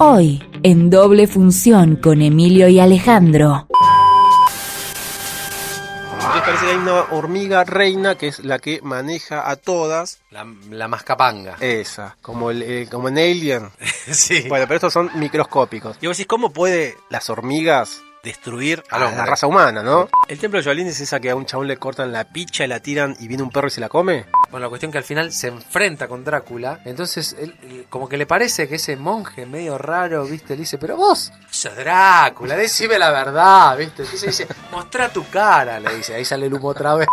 Hoy, en doble función con Emilio y Alejandro. Entonces parece que hay una hormiga reina que es la que maneja a todas. La, la mascapanga. Esa, como, el, eh, como en Alien. sí. Bueno, pero estos son microscópicos. Y vos decís, ¿cómo puede las hormigas destruir a Al la hombre. raza humana, no? El templo de Shaolin es esa que a un chabón le cortan la picha y la tiran y viene un perro y se la come. Bueno, la cuestión que al final se enfrenta con Drácula. Entonces, él, él como que le parece que ese monje medio raro, ¿viste? Le dice, pero vos sos Drácula, decime la verdad, ¿viste? Entonces dice, mostrá tu cara, le dice. Ahí sale el humo otra vez.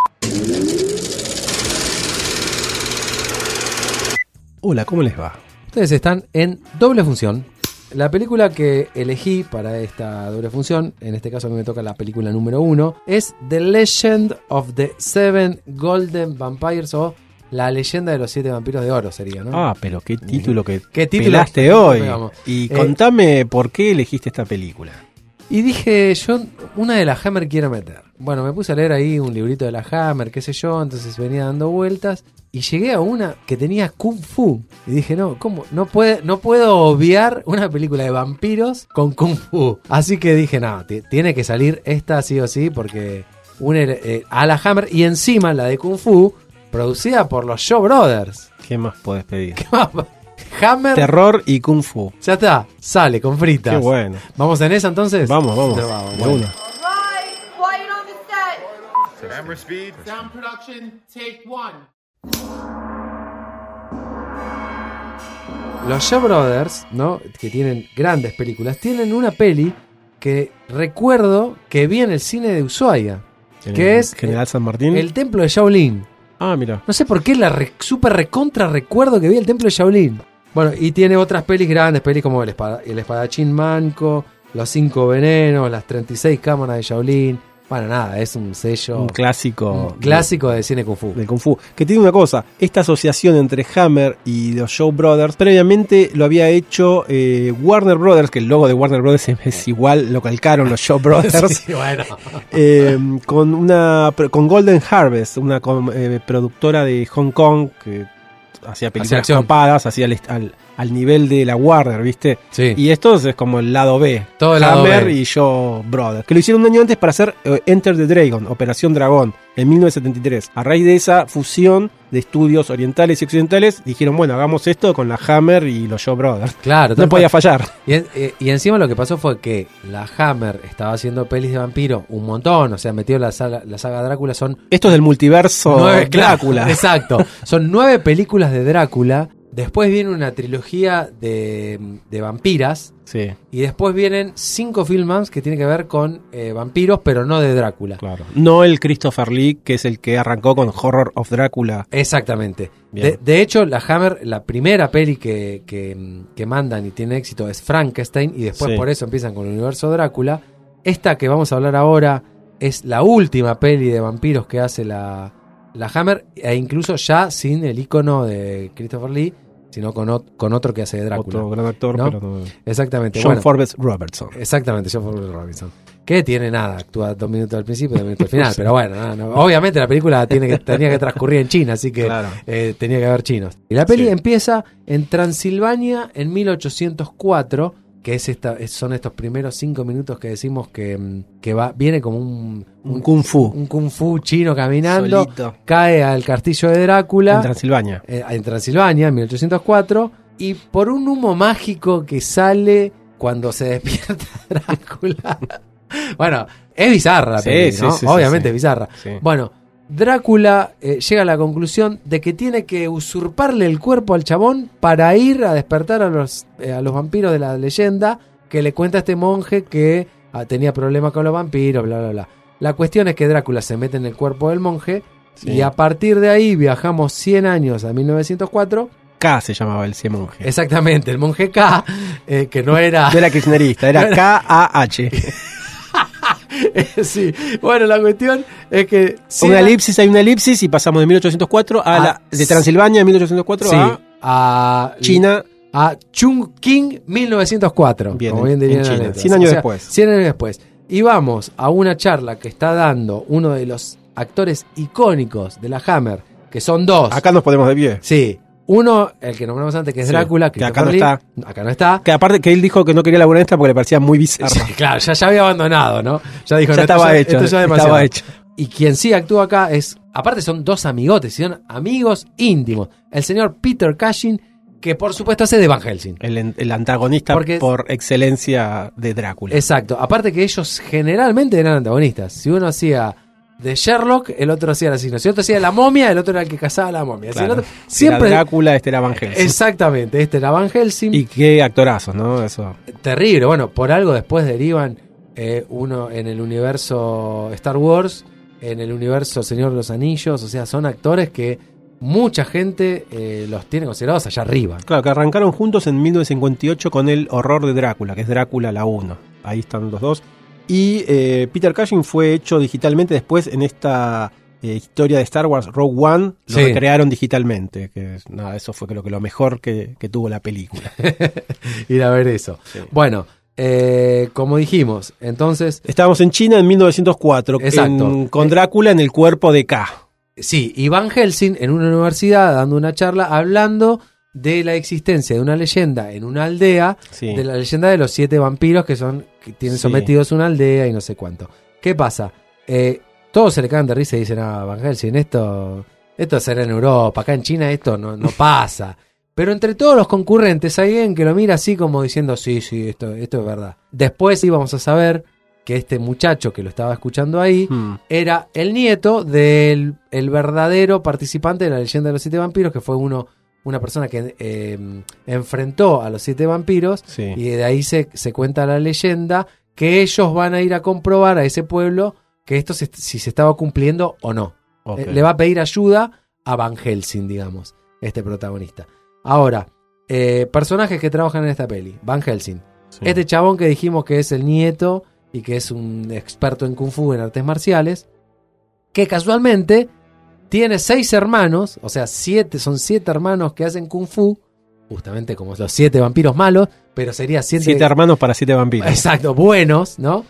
Hola, ¿cómo les va? Ustedes están en doble función. La película que elegí para esta doble función, en este caso a mí me toca la película número uno, es The Legend of the Seven Golden Vampires o La leyenda de los siete vampiros de oro sería, ¿no? Ah, pero qué título que ¿Qué título? pelaste hoy. Pegamos. Y Eh, contame por qué elegiste esta película. Y dije, yo una de la Hammer quiero meter. Bueno, me puse a leer ahí un librito de la Hammer, qué sé yo, entonces venía dando vueltas y llegué a una que tenía Kung Fu. Y dije, no, ¿cómo? No, puede, no puedo obviar una película de vampiros con Kung Fu. Así que dije, no, ti- tiene que salir esta sí o sí porque une eh, a la Hammer y encima la de Kung Fu producida por los Shaw Brothers. ¿Qué más podés pedir? Hammer, Terror y Kung Fu. ya está, sale con fritas. Qué bueno. ¿Vamos en esa entonces? Vamos, vamos. Bueno. Camera speed. Sound production, take one. Los Shaw Brothers, ¿no? Que tienen grandes películas, tienen una peli que recuerdo que vi en el cine de Ushuaia, que es General San Martín. el templo de Shaolin. Ah, mira. No sé por qué la re- super recontra recuerdo que vi el templo de Shaolin. Bueno, y tiene otras pelis grandes, pelis como El, espada- el espadachín manco, Los cinco venenos, Las 36 cámaras de Shaolin. Bueno, nada, es un sello Un clásico. un clásico de cine Kung Fu. de Kung Fu. Que tiene una cosa, esta asociación entre Hammer y los Shaw Brothers, previamente lo había hecho eh, Warner Brothers, que el logo de Warner Brothers es, igual, lo calcaron los Shaw Brothers, Sí, bueno. eh, con una con Golden Harvest, una eh, productora de Hong Kong que hacía películas copadas, hacía al, al- al nivel de la Warner, ¿viste? Sí. Y estos es como el lado B. Todo el lado Hammer B. y Shaw Brothers. Que lo hicieron un año antes para hacer eh, Enter the Dragon, Operación Dragón, en 1973. A raíz de esa fusión de estudios orientales y occidentales, dijeron, bueno, hagamos esto con la Hammer y los Shaw Brothers. Claro, No podía fallar. Y, en- eh, y encima lo que pasó fue que la Hammer estaba haciendo pelis de vampiro un montón, o sea, metió la saga, la saga Drácula, son Esto es del multiverso nueve, Drácula. claro, exacto, son nueve películas de Drácula, después viene una trilogía de, de vampiras, Sí, y después vienen cinco films que tienen que ver con eh, vampiros, pero no de Drácula. claro. No el Christopher Lee, que es el que arrancó con Horror of Drácula. Exactamente. De, de hecho, la Hammer, la primera peli que, que- que mandan y tiene éxito es Frankenstein, y después Sí. por eso empiezan con el universo Drácula. Esta que vamos a hablar ahora es la última peli de vampiros que hace la, la Hammer, e incluso ya sin el icono de Christopher Lee, sino con, ot- con otro que hace de Drácula. Otro gran actor, ¿No? pero no. Exactamente. John bueno, Forbes Robertson. Exactamente, John Forbes Robinson. Que tiene nada, actúa dos minutos al principio y dos minutos al final. Pero bueno, no, no. obviamente la película tiene que, tenía que transcurrir en China, así que Claro. eh, tenía que haber chinos. Y la peli Sí. empieza en Transilvania en 1804, que es esta, es- son estos primeros cinco minutos que decimos que, mm, que va, viene como un, Un Kung Fu. un kung fu chino caminando, Solito. cae al castillo de Drácula En Transilvania. eh, en Transilvania en 1804 y por un humo mágico que sale cuando se despierta Drácula. bueno, es bizarra, Sí, peli, sí, ¿no? sí, sí, Obviamente es bizarra. Bueno, Drácula eh, llega a la conclusión de que tiene que usurparle el cuerpo al chabón para ir a despertar a los, eh, a los vampiros de la leyenda que le cuenta a este monje que ah, tenía problemas con los vampiros, bla, bla, bla. La cuestión es que Drácula se mete en el cuerpo del monje Sí. y a partir de ahí viajamos 100 años a 1904. K se llamaba el C monje. Exactamente, el monje K, eh, que no era... No era kirchnerista, era K-A-H. sí, bueno, la cuestión es que... una era- elipsis, hay una elipsis y pasamos de 1804 a Ah, la, de Transilvania en 1804 Sí, a a China. a Chung King 1904, Bien, como en- bien dirían en las China, letras. 100 años después. 100 años después. Y vamos a una charla que está dando uno de los actores icónicos de la Hammer, que son dos. Acá nos ponemos de pie. Sí, Uno, el que nombramos antes, que es Sí, Drácula, que acá no Lee. Acá no está. Que aparte que él dijo que no quería laburar en esta porque le parecía muy bizarra. Sí, claro, ya, ya había abandonado, ¿no? Ya dijo, Ya no, esto estaba ya- hecho, esto ya demasiado. estaba hecho. Y quien sí actúa acá es, aparte son dos amigotes, son amigos íntimos. El señor Peter Cushing, que por supuesto hace de Van Helsing. El, el antagonista Porque- por excelencia de Drácula. Exacto. Aparte que ellos generalmente eran antagonistas. Si uno hacía de Sherlock, el otro hacía el asesino. Si otro hacía la momia, el otro era el que cazaba a la momia. Si el Claro. otro- era siempre. Drácula, este era Van Helsing. Exactamente. Este era Van Helsing. Y qué actorazos, ¿no? Eso. Terrible. Bueno, por algo después derivan eh, uno en el universo Star Wars, en el universo Señor de los Anillos. O sea, son actores que mucha gente eh, los tiene considerados allá arriba. Claro, que arrancaron juntos en 1958 con el horror de Drácula, que es Drácula la 1. Ahí están los dos. Y eh, Peter Cushing fue hecho digitalmente después en esta eh, historia de Star Wars Rogue One. Lo Sí. recrearon digitalmente. Que nada, eso fue creo que lo mejor que, que tuvo la película. Ir a ver eso. Bueno, eh, como dijimos, entonces Estábamos en China en 1904 Exacto. en- con Drácula en el cuerpo de K. Sí, y Van Helsing en una universidad dando una charla hablando de la existencia de una leyenda en una aldea, Sí. de la leyenda de los siete vampiros que son que tienen Sí. sometidos una aldea y no sé cuánto. ¿Qué pasa? Eh, todos se le cagan de risa y dicen, ah, Van Helsing, esto, esto será en Europa, acá en China esto no, no pasa. Pero entre todos los concurrentes hay alguien que lo mira así como diciendo, sí, sí, esto, esto es verdad. Después íbamos a saber que este muchacho que lo estaba escuchando ahí, Hmm. era el nieto del el verdadero participante de la leyenda de los siete vampiros, que fue uno, una persona que eh, enfrentó a los siete vampiros, Sí. y de ahí se, se cuenta la leyenda que ellos van a ir a comprobar a ese pueblo que esto se- si se estaba cumpliendo o no. Eh, le va a pedir ayuda a Van Helsing, digamos, este protagonista. Ahora, eh, personajes que trabajan en esta peli. Van Helsing. Sí. Este chabón que dijimos que es el nieto y que es un experto en kung fu, en artes marciales, que casualmente tiene seis hermanos, o sea, siete, son siete hermanos que hacen kung fu, justamente como los siete vampiros malos, pero sería siete, Siete hermanos para siete vampiros. Exacto, buenos, ¿no?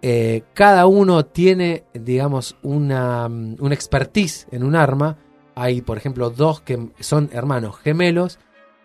Eh, cada uno tiene, digamos, una, mm, una expertise en un arma. Hay, por ejemplo, dos que son hermanos gemelos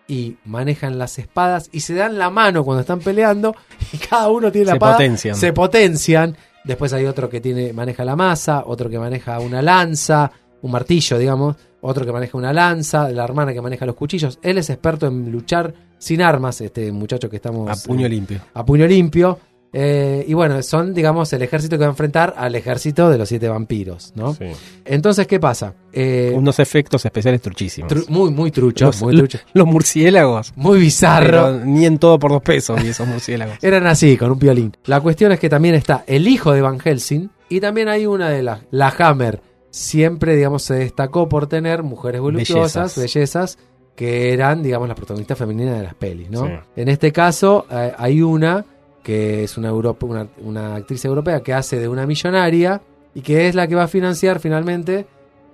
y manejan las espadas y se dan la mano cuando están peleando y cada uno tiene la Se potencian. Se potencian. Después hay otro que tiene, maneja la masa, otro que maneja una lanza, un martillo, digamos, otro que maneja una lanza, la hermana que maneja los cuchillos. Él es experto en luchar sin armas, este muchacho que estamos... A puño eh, limpio. a puño limpio. Eh, y bueno, son, digamos, el ejército que va a enfrentar al ejército de los siete vampiros, ¿no? Sí. Entonces, ¿qué pasa? Eh, Unos efectos especiales truchísimos. tru- muy, muy trucho, los, muy trucho. los murciélagos. Muy bizarro. Ni en todo por dos pesos, y esos murciélagos. Eran así, con un violín. La cuestión es que también está el hijo de Van Helsing y también hay una de las, la Hammer. Siempre, digamos, se destacó por tener mujeres voluptuosas, Bellezas. bellezas, que eran, digamos, las protagonistas femeninas de las pelis, ¿no? Sí. En este caso, eh, hay una que es una, Europa, una, una actriz europea que hace de una millonaria y que es la que va a financiar finalmente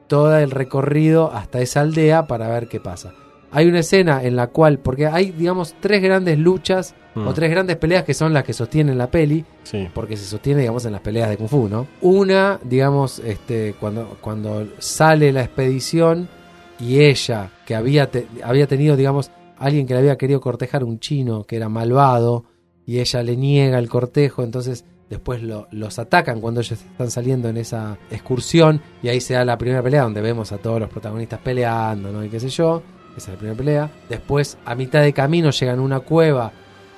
todo el recorrido hasta esa aldea para ver qué pasa. Hay una escena en la cual, porque hay, digamos, tres grandes luchas Mm. o tres grandes peleas que son las que sostienen la peli, Sí. porque se sostiene, digamos, en las peleas de Kung Fu, ¿no? Una, digamos, este, cuando, cuando sale la expedición y ella, que había, te- había tenido, digamos, alguien que le había querido cortejar, un chino que era malvado, y ella le niega el cortejo, entonces después lo- los atacan cuando ellos están saliendo en esa excursión, y ahí se da la primera pelea donde vemos a todos los protagonistas peleando, ¿no? Y qué sé yo, esa es la primera pelea. Después, a mitad de camino, llegan a una cueva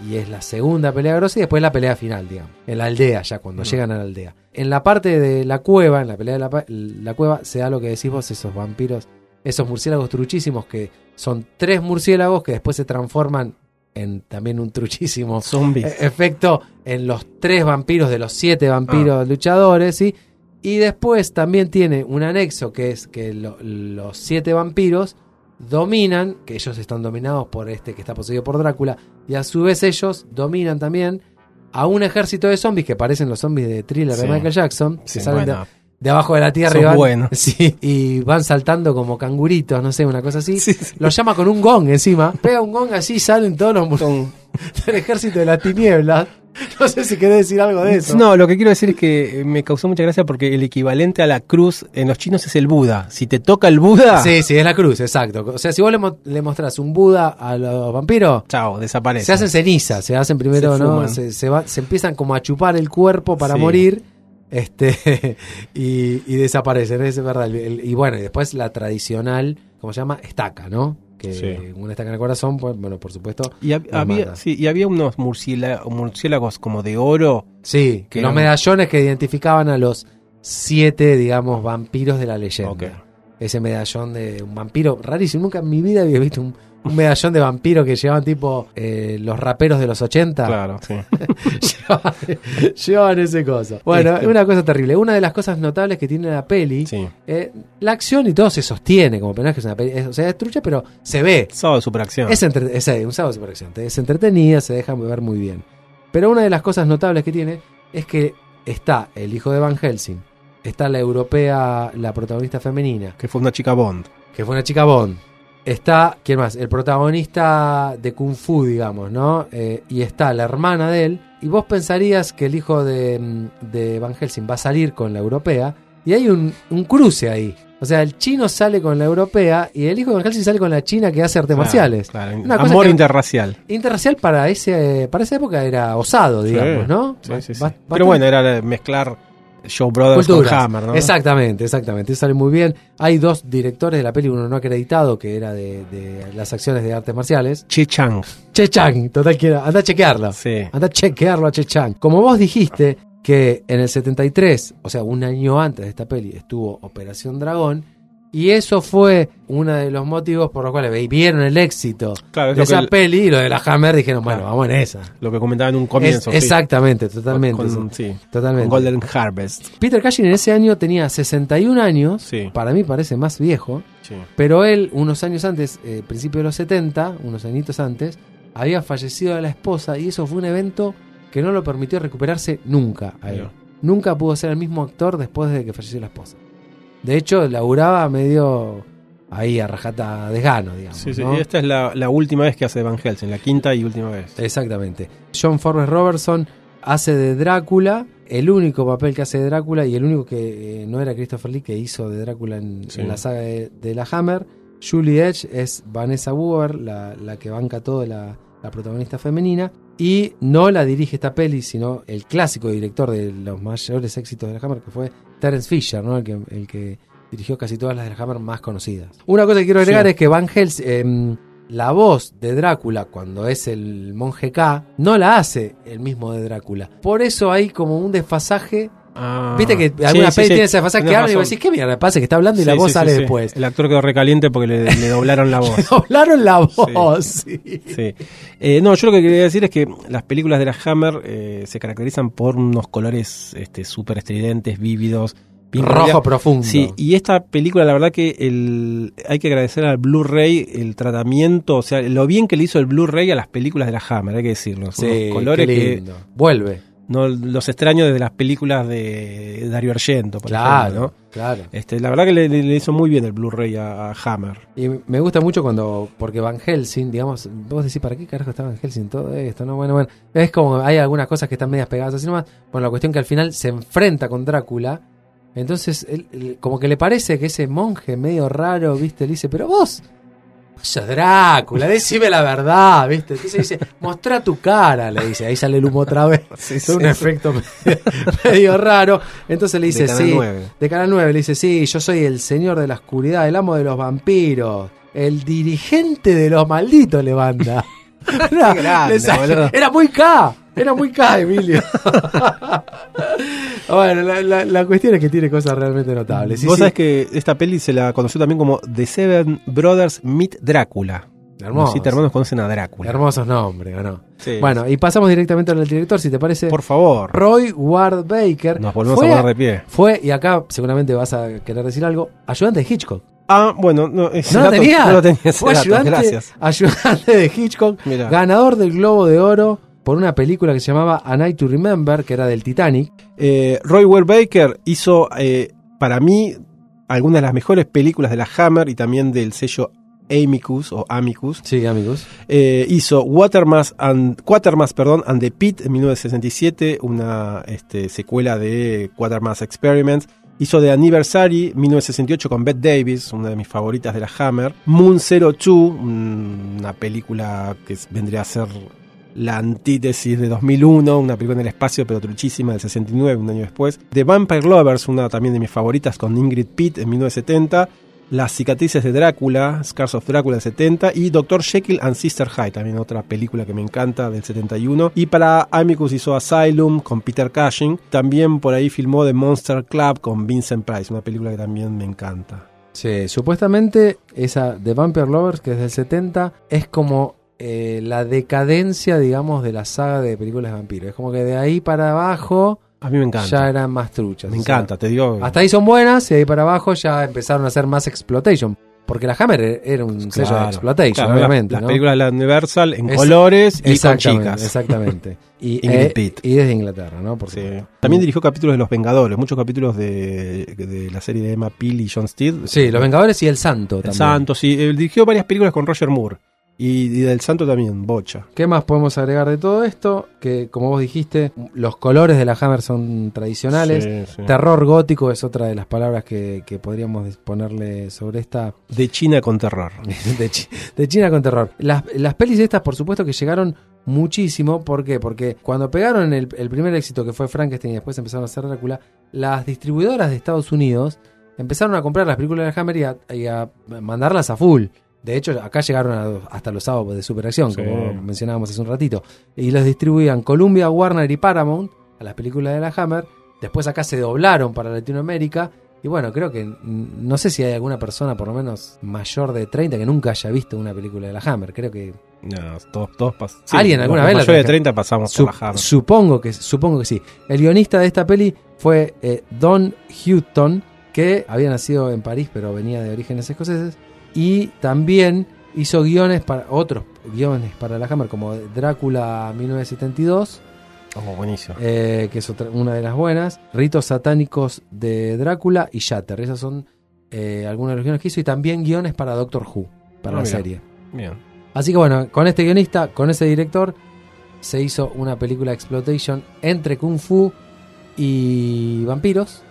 y es la segunda pelea grosa y después la pelea final, digamos. En la aldea, ya cuando llegan a la aldea. En la parte de la cueva, en la pelea de la, la cueva, se da lo que decís vos, esos vampiros, esos murciélagos truchísimos que son tres murciélagos que después se transforman en también un truchísimo Zombies. e- efecto en los tres vampiros de los siete vampiros luchadores, ¿sí? Y después también tiene un anexo que es que lo- los siete vampiros dominan, que ellos están dominados por este que está poseído por Drácula, y a su vez ellos dominan también a un ejército de zombies que parecen los zombies de thriller Sí. de Michael Jackson, Sí, que salen de- bueno. de, abajo de la tierra y van, buenos. sí, y van saltando como canguritos, no sé, una cosa así. Sí, sí. Los llama con un gong encima, pega un gong así, salen todos los del ejército de las tinieblas. No sé si querés decir algo de eso. No, lo que quiero decir es que me causó mucha gracia porque el equivalente a la cruz en los chinos es el Buda. Si te toca el Buda, Sí, sí, es la cruz, exacto. O sea, si vos le, mo- le mostrás un Buda a los vampiros, chao, desaparece. se hacen cenizas, se hacen primero, Se ¿no? Se, se va- se empiezan como a chupar el cuerpo para Sí. morir. Este y, y desaparecen, es verdad. El- el- y bueno, y después la tradicional, ¿cómo se llama? Estaca, ¿no? Que Sí. una estaca en el corazón, pues, bueno, por supuesto. Y hab- había, sí, y había unos murciéla- murciélagos como de oro. Sí, Que los eran- medallones que identificaban a los siete, digamos, vampiros de la leyenda. Ese medallón de un vampiro rarísimo. Nunca en mi vida había visto un, un medallón de vampiro que llevaban tipo eh, los raperos de los 80. Claro, sí. llevaban, llevaban ese coso. Bueno, Este. es una cosa terrible. Una de las cosas notables que tiene la peli, sí. eh, la acción y todo se sostiene, como penal que es una peli, es- o sea, es trucha, pero se ve. Sábado de superacción. Es, entre- es, eh, un sábado de superacción. Es entretenida, se deja ver muy bien. Pero una de las cosas notables que tiene es que está el hijo de Van Helsing, está la europea, la protagonista femenina, Que fue una chica Bond. que fue una chica Bond. Está, ¿quién más? El protagonista de Kung Fu, digamos, ¿no? Eh, y está la hermana de él. Y vos pensarías que el hijo de, mm, de Van Helsing va a salir con la europea. Y hay un, un cruce ahí. O sea, el chino sale con la europea y el hijo de Van Helsing sale con la china que hace artes marciales. Claro, Una cosa Amor interracial. Interracial para ese para esa época era osado, digamos, Sí, ¿no? sí, sí, sí. ba- Pero bueno, era mezclar Show Brothers Culturas. con Hammer, ¿no? Exactamente, exactamente. Sale muy bien. Hay dos directores de la peli, uno no acreditado, que era de, de las acciones de artes marciales. Che Chang. Che Chang, total quiero. Anda a chequearlo. Sí. Anda a chequearlo a Che Chang. Como vos dijiste que en el 73, o sea, un año antes de esta peli, estuvo Operación Dragón. Y eso fue uno de los motivos por los cuales vieron el éxito Claro, de esa el- peli y lo de la Hammer dijeron, bueno, vamos en esa. Lo que comentaba en un Es- comienzo. sí. exactamente, totalmente. Con, sí, totalmente. con Golden Harvest. Peter Cushing en ese año tenía 61 años, Sí. para mí parece más viejo, pero él unos años antes, eh, principio de los 70, unos añitos antes, había fallecido de la esposa y eso fue un evento que no lo permitió recuperarse nunca a él. Nunca pudo ser el mismo actor después de que falleció la esposa. De hecho, laburaba medio ahí a rajata desgano, digamos. Sí, sí, ¿no? Y esta es la, la última vez que hace Van Helsing, la quinta y última vez. Exactamente. John Forbes Robertson hace de Drácula, el único papel que hace de Drácula y el único que eh, no era Christopher Lee que hizo de Drácula en, Sí. en la saga de, de la Hammer. Julie Edge es Vanessa Buer, la, la que banca todo, la, la protagonista femenina. Y no la dirige esta peli, sino el clásico director de los mayores éxitos de la Hammer, que fue Terence Fisher, ¿no? el, que, el que dirigió casi todas las de la Hammer más conocidas. Una cosa que quiero agregar Sí. es que Van Helsing, em, la voz de Drácula cuando es el monje K, no la hace el mismo de Drácula. Por eso hay como un desfasaje. Ah, Viste que alguna sí, peli sí, tiene ese desfasaje que habla y vos decís, ¿qué mierda pasa? Que está hablando y la voz sale después. El actor quedó recaliente porque le, le doblaron la voz. Doblaron la voz. sí. Eh, no, yo lo que quería decir es que las películas de la Hammer eh, se caracterizan por unos colores este, súper estridentes, vívidos. Rojo profundo. Sí, y esta película, la verdad que el, hay que agradecer al Blu-ray el tratamiento, o sea, lo bien que le hizo el Blu-ray a las películas de la Hammer, hay que decirlo. Sí, unos colores qué que lindo. Vuelve. No los extraños desde las películas de Dario Argento, por Claro, ejemplo, ¿no? claro. Este, la verdad que le, le- le hizo muy bien el Blu-ray a, a Hammer. Y me gusta mucho cuando, porque Van Helsing, digamos, vos decís, ¿para qué carajo está Van Helsing todo esto? No, bueno, bueno. Es como, hay algunas cosas que están medias pegadas así nomás. Bueno, la cuestión que al final se enfrenta con Drácula. Entonces, él- él- como que le parece que ese monje medio raro, viste, le dice, pero vos, Drácula, decime la verdad, viste. Entonces dice, mostrá tu cara, le dice. Ahí sale el humo otra vez. es un efecto medio, medio raro. Entonces le dice, De sí. 9. De Canal 9 le dice, sí, yo soy el señor de la oscuridad, el amo de los vampiros, el dirigente de los malditos, le manda. Era, grande, era muy K, era muy K, Emilio. bueno, la, la- la cuestión es que tiene cosas realmente notables. Sí, Vos sí. sabés que esta peli se la conoció también como The Seven Brothers Meet Drácula. Hermoso. Los siete hermanos conocen a Drácula. Hermosos nombres, ¿o no? Sí. Bueno, y pasamos directamente al director, si te parece. Por favor. Roy Ward Baker. Nos volvemos fue, a poner de pie. Fue, y acá seguramente vas a querer decir algo, ayudante de Hitchcock. Ah, bueno, no, ese ¿No lo dato tenía? No lo tenía ese Fue dato, ayudante, gracias. ayudante de Hitchcock, Mirá. ganador del Globo de Oro por una película que se llamaba A Night to Remember, que era del Titanic. Eh, Roy Ware Baker hizo, eh, para mí, algunas de las mejores películas de la Hammer y también del sello Amicus o Amicus. Sí, amigos. Eh, hizo Watermas and, Quatermass perdón, and the Pit en 1967, una este, secuela de Quatermass Experiments. Hizo The Anniversary 1968 con Bette Davis, una de mis favoritas de la Hammer. Moon Zero Two, un- una película que vendría a ser la antítesis de 2001, una película en el espacio pero truchísima del 69, un año después. The Vampire Lovers, una también de mis favoritas con Ingrid Pitt en 1970. Las cicatrices de Drácula, Scars of Drácula del 70 y Dr. Jekyll and Sister Hyde, también otra película que me encanta del 71. Y para Amicus hizo Asylum con Peter Cushing. También por ahí filmó The Monster Club con Vincent Price, una película que también me encanta. Sí, supuestamente esa de Vampire Lovers, que es del 70, es como eh, la decadencia, digamos, de la saga de películas de vampiros. Es como que de ahí para abajo A mí me encanta. ya eran más truchas. me sea, encanta, te digo. hasta ahí son buenas y de ahí para abajo ya empezaron a hacer más exploitation. Porque la Hammer e- era un sello de exploitation, claro, obviamente. Las ¿no? películas de la Universal en Es- colores y con chicas. Exactamente. Y, eh, y desde Inglaterra, ¿no? Por Sí. supuesto. También dirigió capítulos de Los Vengadores, muchos capítulos de, de la serie de Emma Peel y John Steed. Sí, Los Vengadores y El Santo El también. Santo, sí. eh, dirigió varias películas con Roger Moore. Y, y del Santo también, Bocha. ¿Qué más podemos agregar de todo esto? Que como vos dijiste, los colores de la Hammer son tradicionales. Sí, sí. Terror gótico es otra de las palabras que, que podríamos ponerle sobre esta De China con terror. de, Chi- de China con terror. Las, las pelis estas, por supuesto, que llegaron muchísimo. ¿Por qué? Porque cuando pegaron el, el primer éxito que fue Frankenstein y después empezaron a hacer Drácula, las distribuidoras de Estados Unidos empezaron a comprar las películas de Hammer y a, y a mandarlas a full. De hecho, acá llegaron a- hasta los sábados de Superacción, Sí. como mencionábamos hace un ratito. Y los distribuían Columbia, Warner y Paramount a las películas de la Hammer. Después acá se doblaron para Latinoamérica. Y bueno, creo que no sé si hay alguna persona, por lo menos mayor de 30, que nunca haya visto una película de la Hammer. Creo que No, todos, todos pas- ¿Alguien alguna vez la mayores de traje? 30 pasamos Su- por la Hammer. supongo que supongo que sí. El guionista de esta peli fue eh, Don Houghton, que había nacido en París, pero venía de orígenes escoceses. Y también hizo guiones para otros guiones para la Hammer, como Drácula 1972. Oh, buenísimo. eh, que es otra- una de las buenas, Ritos Satánicos de Drácula y Shatter. Esas son eh, algunos de los guiones que hizo y también guiones para Doctor Who, para Ah, la mira. serie. Bien. Así que bueno, con este guionista, con ese director, se hizo una película de exploitation entre Kung Fu y vampiros,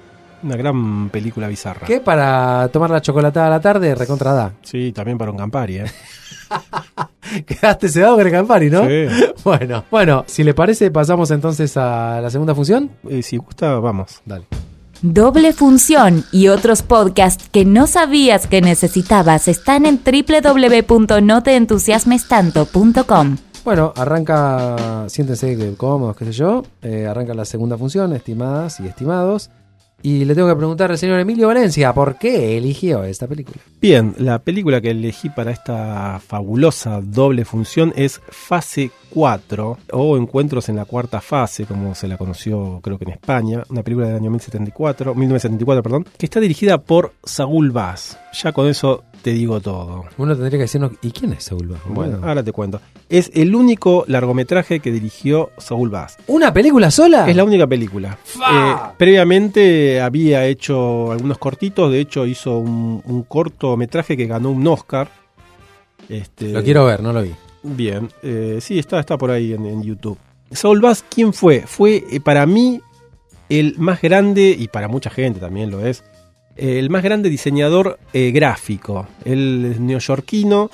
Una gran película bizarra. que para tomar la chocolatada a la tarde recontra da. Sí, también para un Campari, ¿eh? Quedaste sedado con el Campari, ¿no? Sí. Bueno, bueno, si le parece, pasamos entonces a la segunda función. Eh, si gusta, vamos. Dale. Doble función y otros podcasts que no sabías que necesitabas están en www.noteentusiasmestanto.com. Bueno, arranca, siéntense cómodos, qué sé yo. eh, arranca la segunda función, estimadas y estimados. Y le tengo que preguntar al señor Emilio Valencia por qué eligió esta película. Bien, la película que elegí para esta fabulosa doble función es Fase 4 o Encuentros en la Cuarta Fase, como se la conoció creo que en España, una película del año 1074, 1974, perdón, que está dirigida por Saúl Vaz. Ya con eso te digo todo. Uno tendría que decirnos, ¿y quién es Saúl Bajo? Bueno, ahora te cuento. Es el único largometraje que dirigió Saúl Vaz. ¿Una película sola? Es la única película. Eh, previamente había hecho algunos cortitos, de hecho hizo un, un cortometraje que ganó un Oscar. Este, Lo quiero ver, no lo vi. Bien, eh, sí, está, está por ahí en, en YouTube. Saul Bass, ¿quién fue? Fue eh, para mí el más grande, y para mucha gente también lo es, el más grande diseñador eh, gráfico. Él es neoyorquino,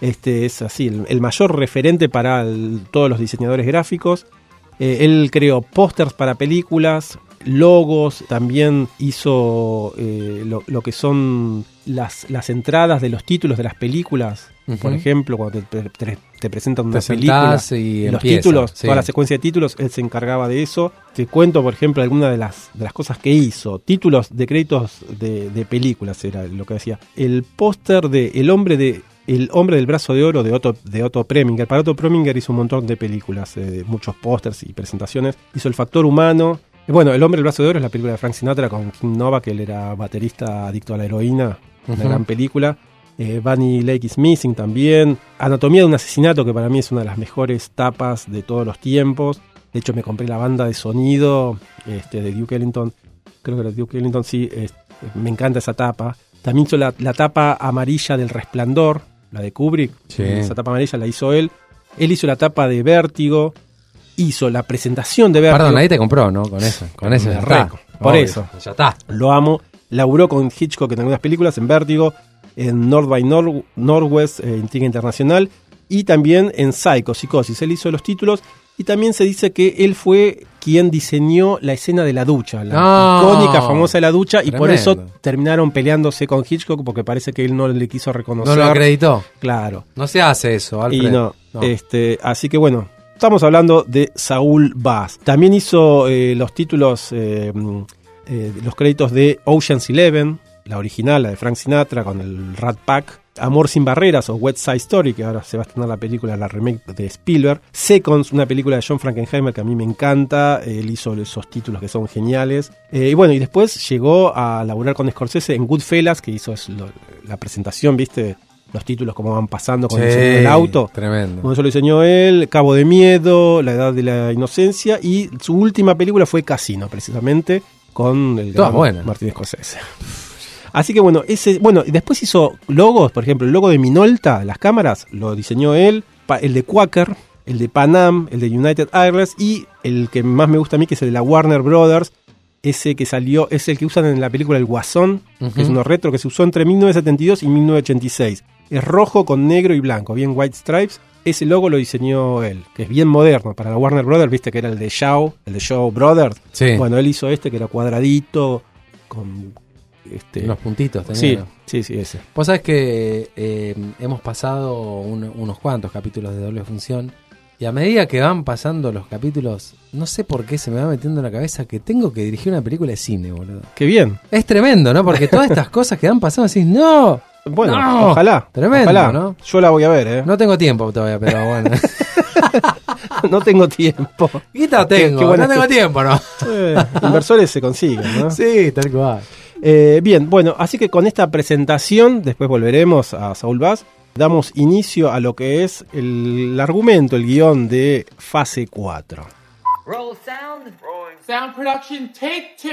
este es así, el, mayor referente para todos los diseñadores gráficos. Eh, él creó pósters para películas, logos, también hizo eh, lo, que son las entradas de los títulos de las películas. Por ejemplo, cuando te, te- te presentan una película, Presentás y los empieza, títulos, sí. toda la secuencia de títulos, él se encargaba de eso. Te cuento, por ejemplo, algunas de las, de las cosas que hizo. Títulos de créditos de, de películas era lo que decía. El póster de El hombre de el hombre del brazo de oro de Otto, de Otto Preminger. Para Otto Preminger hizo un montón de películas, eh, muchos pósters y presentaciones. Hizo El factor humano. Eh, Bueno, El hombre del brazo de oro es la película de Frank Sinatra con King Nova, que él era baterista adicto a la heroína. Una gran película. Eh, Bunny Lake is Missing también. Anatomía de un asesinato, que para mí es una de las mejores tapas de todos los tiempos. De hecho, me compré la banda de sonido este, de Duke Ellington. Creo que era Duke Ellington, sí. es- me encanta esa tapa. También hizo la, la tapa amarilla del Resplandor, la de Kubrick. Sí. Esa tapa amarilla la hizo él. Él hizo la tapa de Vértigo. Hizo la presentación de Vértigo. Perdón, ahí te compró, ¿no? Con eso. Con eso ya está. Por Obvio, eso. Ya está. Lo amo. Laburó con Hitchcock en algunas películas, en Vértigo, en North by Nor- Northwest, eh, Intriga Internacional, y también en Psycho, Psicosis. Él hizo los títulos y también se dice que él fue quien diseñó la escena de la ducha, la No. icónica, famosa de la ducha, y por eso terminaron peleándose con Hitchcock porque parece que él no le quiso reconocer. No lo acreditó. Claro. No se hace eso, Alfred. Y no, No. Este, así que bueno, estamos hablando de Saúl Bass. También hizo eh, los títulos, eh, mm, eh, los créditos de Ocean's Eleven, la original, la de Frank Sinatra con el Rat Pack. Amor sin barreras o West Side Story, que ahora se va a estrenar la película, la remake de Spielberg. Seconds, una película de John Frankenheimer que a mí me encanta. Él hizo esos títulos que son geniales. Eh, y bueno, y después llegó a laburar con Scorsese en Goodfellas, que hizo la presentación, ¿viste? Los títulos, cómo van pasando con el del auto. Tremendo. Bueno, eso lo diseñó él, Cabo de Miedo, La Edad de la Inocencia y su última película fue Casino, precisamente, con el gran. Martín Scorsese. Así que bueno, ese, bueno, después hizo logos, por ejemplo, el logo de Minolta, las cámaras, lo diseñó él, el de Quaker, el de Panam, el de United Airlines y el que más me gusta a mí, que es el de la Warner Brothers, ese que salió, es el que usan en la película El Guasón, que es uno retro que se usó entre 1972 y 1986. Es rojo con negro y blanco, bien white stripes. Ese logo lo diseñó él, que es bien moderno. Para la Warner Brothers, viste que era el de Shaw, el de Shaw Brothers. Sí. Bueno, él hizo este que era cuadradito, con. Este, Unos puntitos tenía. sí, ¿no? sí, sí, ese. Vos sabés que eh, hemos pasado un- unos cuantos capítulos de doble función y a medida que van pasando los capítulos, no sé por qué se me va metiendo en la cabeza que tengo que dirigir una película de cine, boludo. Qué bien. Es tremendo, ¿no? Porque todas estas cosas que van pasando decís, no, Bueno, No, ojalá. tremendo, ojalá. ¿no? Yo la voy a ver, ¿eh? No, no tengo tiempo todavía, pero bueno. tengo tiempo. Guita Qué- tengo, qué buena no tengo tiempo, ¿no? Eh, inversores se consiguen, ¿no? Sí, tal cual. Eh, bien, bueno, así que con esta presentación, después volveremos a Saul Bass, damos inicio a lo que es el, argumento, el guion de fase 4. Roll sound. Sound production, take two.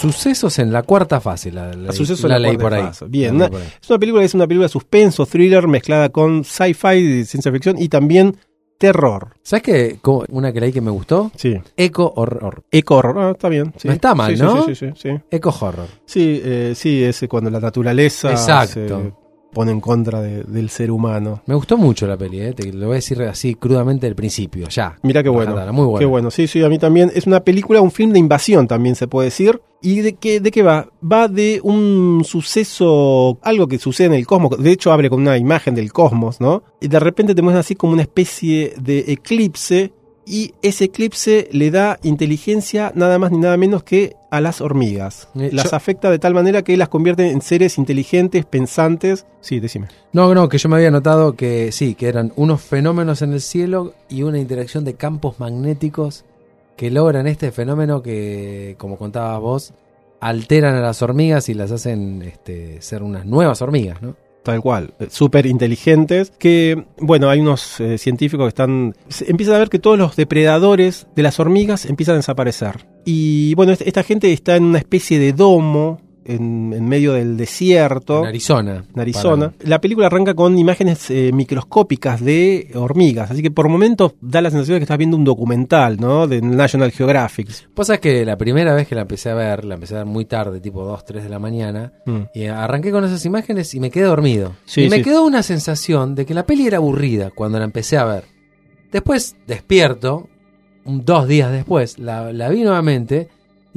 Sucesos en la cuarta fase, la, la, en la cuarta por ahí. fase. Bien, La ¿no? leí por ahí. es una película que es una película de suspenso, thriller, mezclada con sci-fi, de ciencia ficción y también terror. ¿Sabes qué? Como Una que leí que me gustó, Sí. Eco Horror. Eco horror, ah, está bien. sí. No está mal, Sí, ¿no? Sí, sí, sí. Sí, Eco Horror. sí, eh, sí, es cuando la naturaleza Exacto. se pone en contra de- del ser humano. Me gustó mucho la peli, ¿eh? te lo voy a decir así crudamente del principio, ya. Mira qué bueno. Muy bueno. Qué bueno, sí, sí, a mí también. Es una película, un film de invasión también se puede decir. ¿Y de qué, de qué va? Va de un suceso, algo que sucede en el cosmos. De hecho, abre con una imagen del cosmos, ¿no? Y de repente te muestran así como una especie de eclipse. Y ese eclipse le da inteligencia nada más ni nada menos que a las hormigas. Eh, las yo- afecta de tal manera que las convierte en seres inteligentes, pensantes. Sí, decime. No, no, que yo me había notado que sí, que eran unos fenómenos en el cielo y una interacción de campos magnéticos que logran este fenómeno que, como contabas vos, alteran a las hormigas y las hacen este, ser unas nuevas hormigas, ¿no? Tal cual, eh, súper inteligentes, que, bueno, hay unos eh, científicos que están, empiezan a ver que todos los depredadores de las hormigas empiezan a desaparecer. Y bueno, est- esta gente está en una especie de domo en, en medio del desierto. En Arizona. en Arizona. Para- La película arranca con imágenes eh, microscópicas de hormigas, así que por momentos da la sensación de que estás viendo un documental, ¿no? De National Geographic. Sabés que la primera vez que la empecé a ver, la empecé a ver muy tarde, tipo 2, 3 de la mañana, Mm. y arranqué con esas imágenes y me quedé dormido. Sí, y me sí. quedó una sensación de que la peli era aburrida cuando la empecé a ver. Después despierto, dos días después, la, la vi nuevamente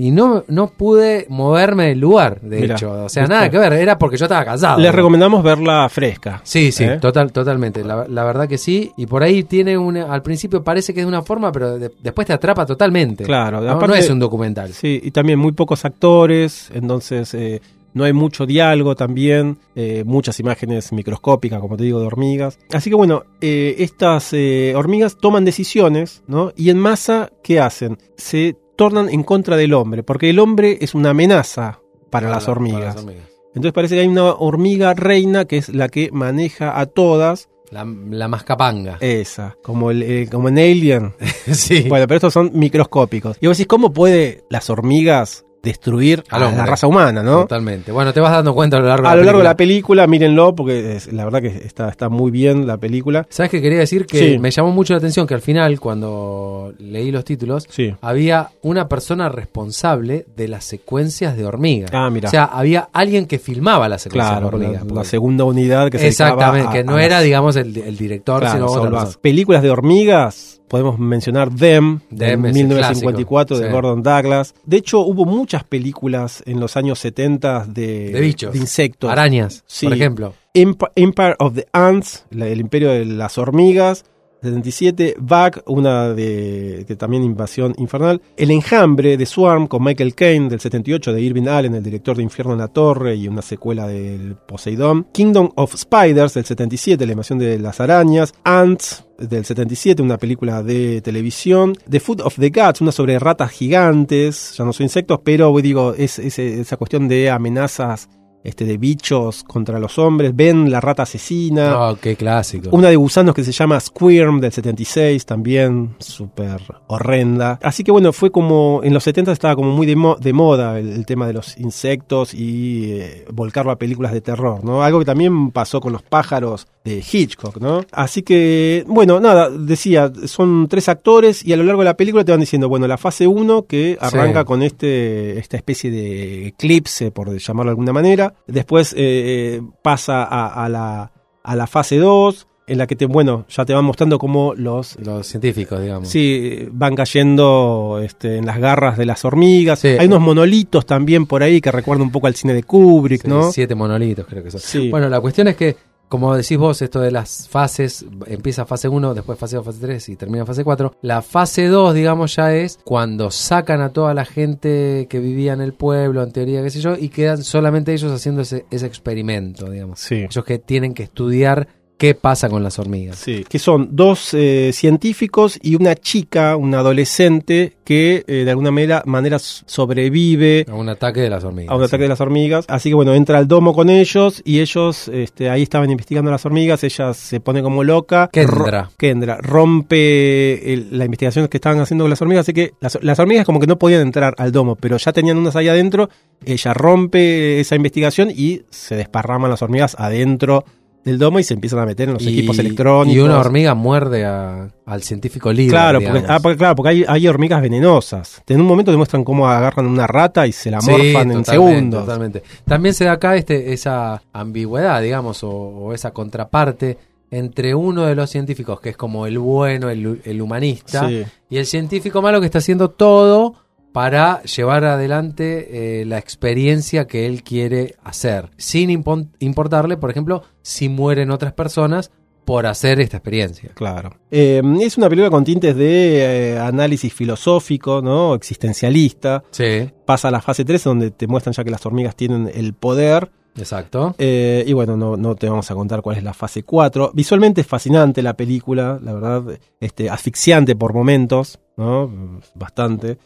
y no, no pude moverme del lugar, de Mirá, hecho. O sea, nada que ver, era porque yo estaba cansado. Les recomendamos verla fresca. Sí, sí, ¿Eh? total, totalmente. La, la verdad que sí. Y por ahí tiene una. Al principio parece que es de una forma, pero de- después te atrapa totalmente. Claro, No, no aparte- es un documental. Sí, y también muy pocos actores, entonces eh, no hay mucho diálogo también, eh, muchas imágenes microscópicas, como te digo, de hormigas. Así que bueno, eh, estas eh, hormigas toman decisiones, ¿no? Y en masa, ¿qué hacen? Se tornan en contra del hombre, porque el hombre es una amenaza para, las, Para hormigas. las hormigas. Entonces parece que hay una hormiga reina que es la que maneja a todas, La, la mascapanga. esa, como, el, eh, como en Alien. sí. Bueno, pero estos son microscópicos. Y vos decís, ¿cómo puede las hormigas destruir a la raza humana, ¿no? Totalmente. Bueno, te vas dando cuenta a lo largo A lo largo de la película. mírenlo, porque es- la verdad que está, está muy bien la película. ¿Sabes qué quería decir? Que Sí. me llamó mucho la atención que al final, cuando leí los títulos, Sí. había una persona responsable de las secuencias de hormigas. Ah, mira. O sea, había alguien que filmaba las secuencias Claro, de la, hormigas. la porque- segunda unidad que se Exactamente, a- que no a era, las- digamos, el, el director, Claro, sino otra. Películas de hormigas, podemos mencionar Them, Them de es el 1954 de clásico, sí. Gordon Douglas. De hecho, hubo muchas películas en los años 70 de, De bichos. insectos. Arañas, Sí. por ejemplo. Emp- Empire of the Ants, el imperio de las hormigas. 77, Bug, una de que también invasión infernal. El enjambre de Swarm con Michael Caine del 78 de Irving Allen, el director de Infierno en la Torre y una secuela del Poseidón. Kingdom of Spiders del 77, la invasión de las arañas. Ants del 77, una película de televisión. The Food of the Gods, una sobre ratas gigantes. Ya no son insectos, pero digo, es esa cuestión de amenazas este, de bichos contra los hombres. Ven la rata asesina. Oh, qué clásico. Una de gusanos que se llama Squirm del 76, también súper horrenda. Así que bueno, fue como en los 70 estaba como muy de, mo- de moda el, el tema de los insectos y eh, volcarlo a películas de terror, ¿no? Algo que también pasó con los pájaros de Hitchcock, ¿no? Así que, bueno, nada, decía, son tres actores y a lo largo de la película te van diciendo, bueno, la fase 1 que arranca Sí. con este esta especie de eclipse, por llamarlo de alguna manera. Después eh, pasa a, a la, a la fase 2, en la que te, bueno, ya te van mostrando cómo los Los científicos, digamos. Sí, van cayendo este, en las garras de las hormigas. Sí. Hay unos monolitos también por ahí que recuerdan un poco al cine de Kubrick, Sí, ¿no? Siete monolitos, creo que son. Sí. Bueno, la cuestión es que, como decís vos, esto de las fases, empieza fase 1, después fase 2, fase 3 y termina fase 4. La fase 2, digamos, ya es cuando sacan a toda la gente que vivía en el pueblo, en teoría, qué sé yo, y quedan solamente ellos haciendo ese, ese experimento, digamos. Sí. Ellos que tienen que estudiar qué pasa con las hormigas. Sí, que son dos eh, científicos y una chica, una adolescente, que eh, de alguna manera, manera sobrevive A un ataque de las hormigas. a un ataque de las hormigas. Así que bueno, entra al domo con ellos y ellos este, ahí estaban investigando las hormigas. Ella se pone como loca. Kendra. Ro- Kendra rompe el- la investigación que estaban haciendo con las hormigas. Así que las, las hormigas como que no podían entrar al domo, pero ya tenían unas ahí adentro. Ella rompe esa investigación y se desparraman las hormigas adentro del domo y se empiezan a meter en los Y- equipos electrónicos. Y una hormiga muerde a- al científico líder. Claro, porque, ah, porque- claro, porque hay, hay hormigas venenosas. En un momento demuestran cómo agarran una rata y se la Sí, morfan en segundos. Totalmente. También se da acá este, esa ambigüedad, digamos, o, o esa contraparte entre uno de los científicos, que es como el bueno, el, el humanista, Sí. y el científico malo que está haciendo todo para llevar adelante eh, la experiencia que él quiere hacer, sin importarle, por ejemplo, si mueren otras personas por hacer esta experiencia. Claro. Eh, es una película con tintes de eh, análisis filosófico, ¿no? Existencialista. Sí, Pasa a la fase 3, donde te muestran ya que las hormigas tienen el poder. exacto. Eh, y bueno, no, no te vamos a contar cuál es la fase 4. Visualmente es fascinante la película, la verdad, este, asfixiante por momentos, ¿no? Bastante.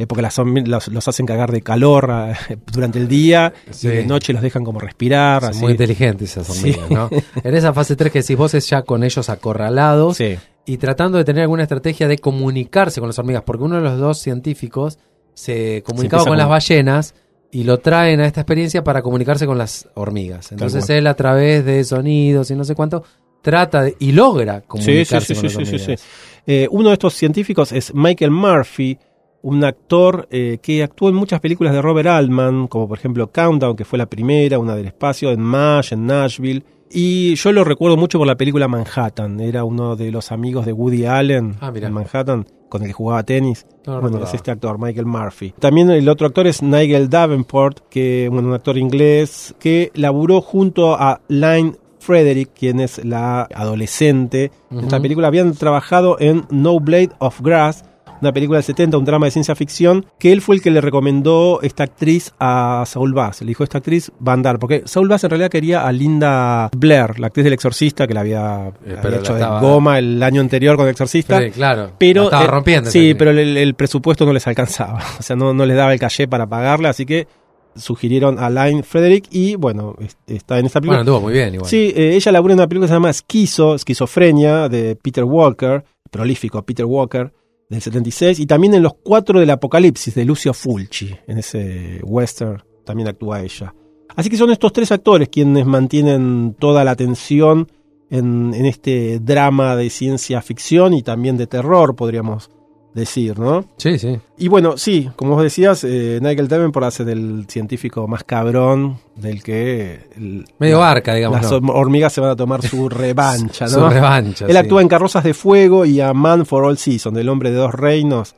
Eh, porque las los, los hacen cagar de calor ah, durante el día Sí. y de noche los dejan como respirar. Son así. muy inteligentes esas Sí. hormigas, ¿no? En esa fase 3 que decís vos es ya con ellos acorralados Sí. y tratando de tener alguna estrategia de comunicarse con las hormigas, porque uno de los dos científicos se comunicaba con a las ballenas y lo traen a esta experiencia para comunicarse con las hormigas. Entonces cual. él a través de sonidos y no sé cuánto trata de, y logra comunicarse sí, sí, con las hormigas. sí. Eh, uno de estos científicos es Michael Murphy, un actor eh, que actuó en muchas películas de Robert Altman, como por ejemplo Countdown, que fue la primera, una del espacio, en MASH, en Nashville. Y yo lo recuerdo mucho por la película Manhattan. Era uno de los amigos de Woody Allen Ah, en Manhattan, con el que jugaba tenis. No bueno, es este actor, Michael Murphy. También el otro actor es Nigel Davenport, que bueno, un actor inglés que laburó junto a Line Frederick, quien es la adolescente de esta película. Habían trabajado en No Blade of Grass, una película del 70, un drama de ciencia ficción, que él fue el que le recomendó esta actriz a Saul Bass. Le dijo, esta actriz va a andar, porque Saul Bass en realidad quería a Linda Blair, la actriz del Exorcista, que la había, Eh, había hecho la de goma el año anterior con el Exorcista. Sí, claro. Pero, estaba eh, rompiendo. Sí, pero el, el presupuesto no les alcanzaba. O sea, no, no les daba el caché para pagarle, así que sugirieron a Line Frederick y bueno, es- está en esta película. Bueno, anduvo muy bien igual. sí, eh, ella labura en una película que se llama Esquizo, Esquizofrenia, de Peter Walker, prolífico Peter Walker. Del 76, y también en Los Cuatro del Apocalipsis de Lucio Fulci, en ese western también actúa ella. Así que son estos tres actores quienes mantienen toda la atención en, en este drama de ciencia ficción y también de terror, podríamos decir, ¿no? Sí, sí. Y bueno, sí, como vos decías, eh, Nigel Davenport hace del científico más cabrón del que... el- Medio la- barca, digamos. Las hormigas se van a tomar su revancha, ¿no? Su revancha. Él sí. actúa en Carrozas de Fuego y a Man for All Seasons, del hombre de dos reinos,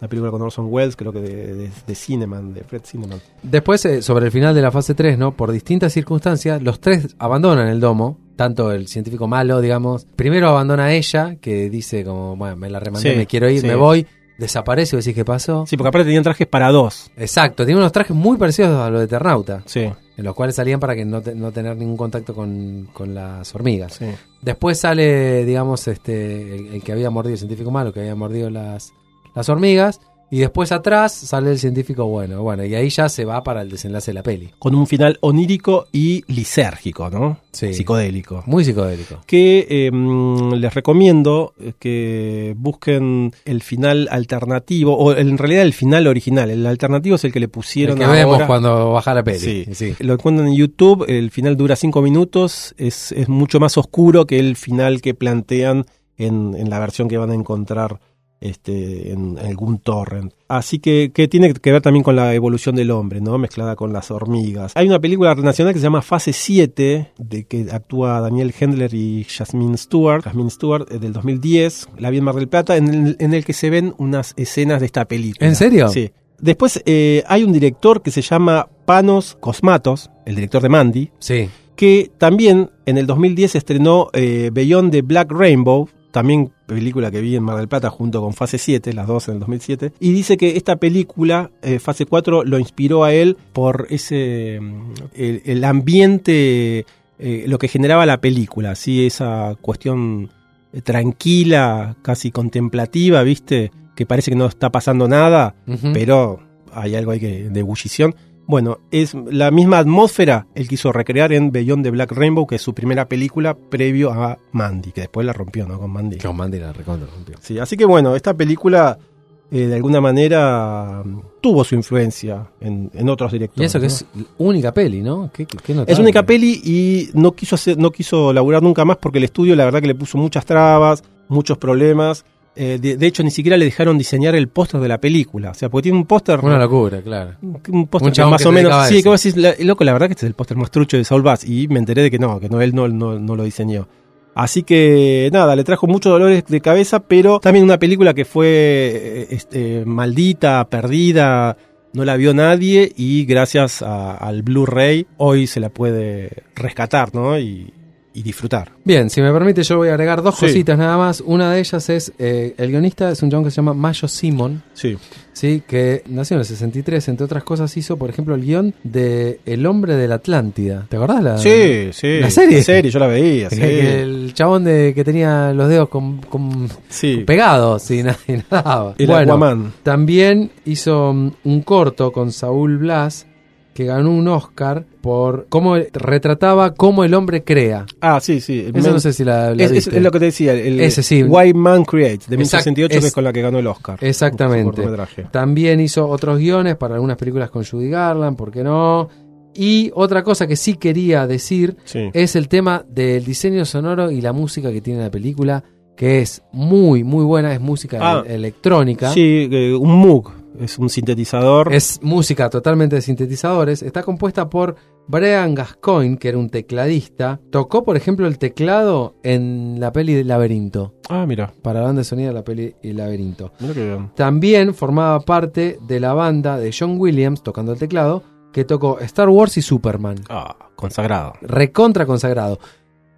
la película con Orson Welles, creo que de, de, de Cineman, de Fred Cineman. Después, eh, sobre el final de la fase 3, ¿no? Por distintas circunstancias, los tres abandonan el domo. Tanto el científico malo, digamos. Primero abandona a ella, que dice como, bueno, me la remandé, Sí, me quiero ir, sí. me voy. Desaparece, vos decís qué pasó. Sí, porque aparte tenían trajes para dos. Exacto, tiene unos trajes muy parecidos a los de Eternauta. Sí, En los cuales salían para que no, te- no tener ningún contacto con, con las hormigas. sí. Después sale, digamos, este el, el que había mordido, el científico malo, que había mordido las, las hormigas. Y después atrás sale el científico bueno. Bueno, y ahí ya se va para el desenlace de la peli. Con un final onírico y lisérgico, ¿no? Sí. Psicodélico. Muy psicodélico. que eh, mm, les recomiendo eh, que busquen el final alternativo, o en realidad el final original. El alternativo es el que le El pusieron que ahora. vemos cuando baja la peli. Sí. Sí. Lo encuentran en YouTube, el final dura cinco minutos, es, es mucho más oscuro que el final que plantean en, en la versión que van a encontrar este, en algún torrent. Así que, que tiene que ver también con la evolución del hombre, ¿no? Mezclada con las hormigas. Hay una película nacional que se llama Fase 7, de que actúa Daniel Hendler y Jasmine Stewart, Jasmine Stewart, eh, del 2010, la vi en Mar del Plata, en el, en el que se ven unas escenas de esta película. ¿En serio? Sí. Después eh, hay un director que se llama Panos Cosmatos, el director de Mandy, Sí. que también en el 2010 estrenó eh, Beyond the Black Rainbow, también película que vi en Mar del Plata junto con Fase 7, las dos en el 2007, y dice que esta película, eh, Fase 4, lo inspiró a él por ese mm, el, el ambiente, eh, lo que generaba la película, así esa cuestión eh, tranquila, casi contemplativa, ¿viste? Que parece que no está pasando nada, pero hay algo ahí que, de ebullición. Bueno, es la misma atmósfera él quiso recrear en Beyond the Black Rainbow, que es su primera película previo a Mandy, que después la rompió, ¿no? Con Mandy. Con Mandy la recontra rompió. Sí, así que bueno, esta película eh, de alguna manera tuvo su influencia en, en otros Y directores. eso que ¿no? es única peli, ¿no? ¿Qué, qué- qué Es única peli y no quiso hacer, no quiso laburar nunca más porque el estudio la verdad que le puso muchas trabas, muchos problemas. Eh, de, de hecho, ni siquiera le dejaron diseñar el póster de la película. O sea, porque tiene un póster. Una locura, claro. Un póster más que o menos. Sí, eso. que vos decís, la- loco, la verdad que este es el póster más trucho de Saul Bass. Y me enteré de que no, que no, él no, no, no lo diseñó. Así que nada, le trajo muchos dolores de cabeza, pero también una película que fue eh, este, maldita, perdida, no la vio nadie y gracias a- al Blu-ray hoy se la puede rescatar, ¿no? Y, y disfrutar. Bien, si me permite, yo voy a agregar dos Sí. cositas nada más. Una de ellas es eh, el guionista es un chabón que se llama Mayo Simon, Sí. sí, que nació en el 63, entre otras cosas hizo, por ejemplo, el guion de El hombre de la Atlántida. ¿Te acordás la? Sí, sí. ¿La serie? La serie, yo la veía, sí. El chabón de que tenía los dedos con, con- Sí. pegados y nada, y. El Bueno. También hizo mm, un corto con Saúl Blas que ganó un Oscar por cómo retrataba cómo el hombre crea. Ah, sí, sí. Eso no sé si la, la Es, es- viste. es lo que te decía, el Ese sí. White Man Creates, de Exact- 1968, que es- es con la que ganó el Oscar. Exactamente. También hizo otros guiones para algunas películas con Judy Garland, ¿por qué no? Y otra cosa que sí quería decir Sí. es el tema del diseño sonoro y la música que tiene la película, que es muy, muy buena, es música Ah. electrónica. Sí, eh, un Moog, es un sintetizador. Es música totalmente de sintetizadores. Está compuesta por Brian Gascoigne, que era un tecladista. Tocó, por ejemplo, el teclado en la peli de Laberinto. Ah, mira, Para la banda de sonido de la peli El Laberinto. mira que bien. También formaba parte de la banda de John Williams, tocando el teclado, que tocó Star Wars y Superman. Ah, consagrado. Recontra consagrado.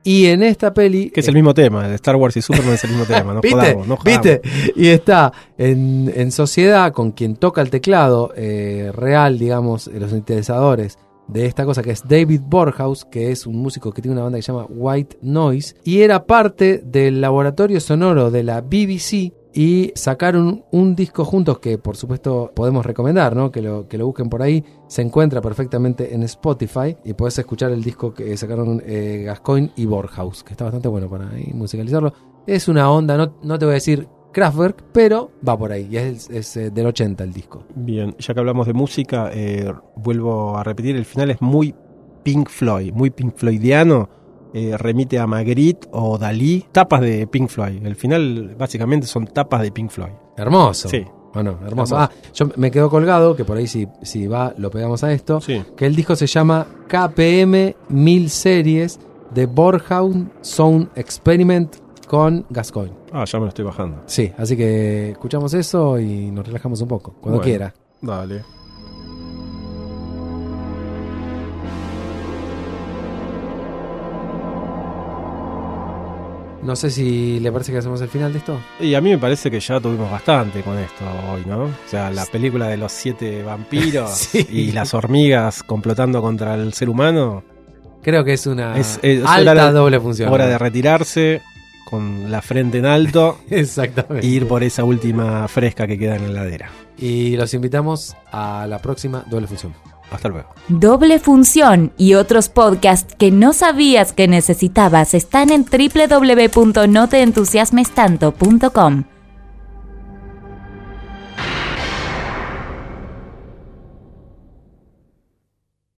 Y en esta peli. Que es el mismo tema, de Star Wars y Superman es el mismo tema, no ¿Viste? jodamos, no jodamos. ¿Viste? Y está en, en sociedad con quien toca el teclado eh, real, digamos, eh, los sintetizadores de esta cosa que es David Borhaus, que es un músico que tiene una banda que se llama White Noise, y era parte del laboratorio sonoro de la BBC. Y sacaron un disco juntos que por supuesto podemos recomendar, ¿no? Que lo, que lo busquen por ahí. Se encuentra perfectamente en Spotify y puedes escuchar el disco que sacaron eh, Gascoigne y Borhaus, que está bastante bueno para ahí musicalizarlo. Es una onda, no, no te voy a decir Kraftwerk, pero va por ahí. Y es, es, eh, del 80 el disco. Bien, ya que hablamos de música, eh, vuelvo a repetir, el final es muy Pink Floyd, muy Pink Floydiano. Eh, remite a Magritte o Dalí, tapas de Pink Floyd. El final básicamente son tapas de Pink Floyd. Hermoso. Sí. Bueno, hermoso. Ah, yo me quedo colgado, que por ahí si, si va, lo pegamos a esto. Sí. Que el disco se llama KPM 1000 Series de Borhound Sound Experiment con Gascoigne. Ah, ya me lo estoy bajando. Sí, así que escuchamos eso y nos relajamos un poco, cuando Bueno. quiera. Dale. No sé si le parece que hacemos el final de esto. Y a mí me parece que ya tuvimos bastante con esto hoy, ¿no? O sea, la película de los siete vampiros Sí. y las hormigas complotando contra el ser humano. Creo que es una Es- es alta hora doble función. Hora de retirarse con la frente en alto Exactamente. e ir por esa última fresca que queda en la heladera. Y los invitamos a la próxima doble función. Hasta luego. Doble Función y otros podcasts que no sabías que necesitabas están en www.noteentusiasmestanto.com.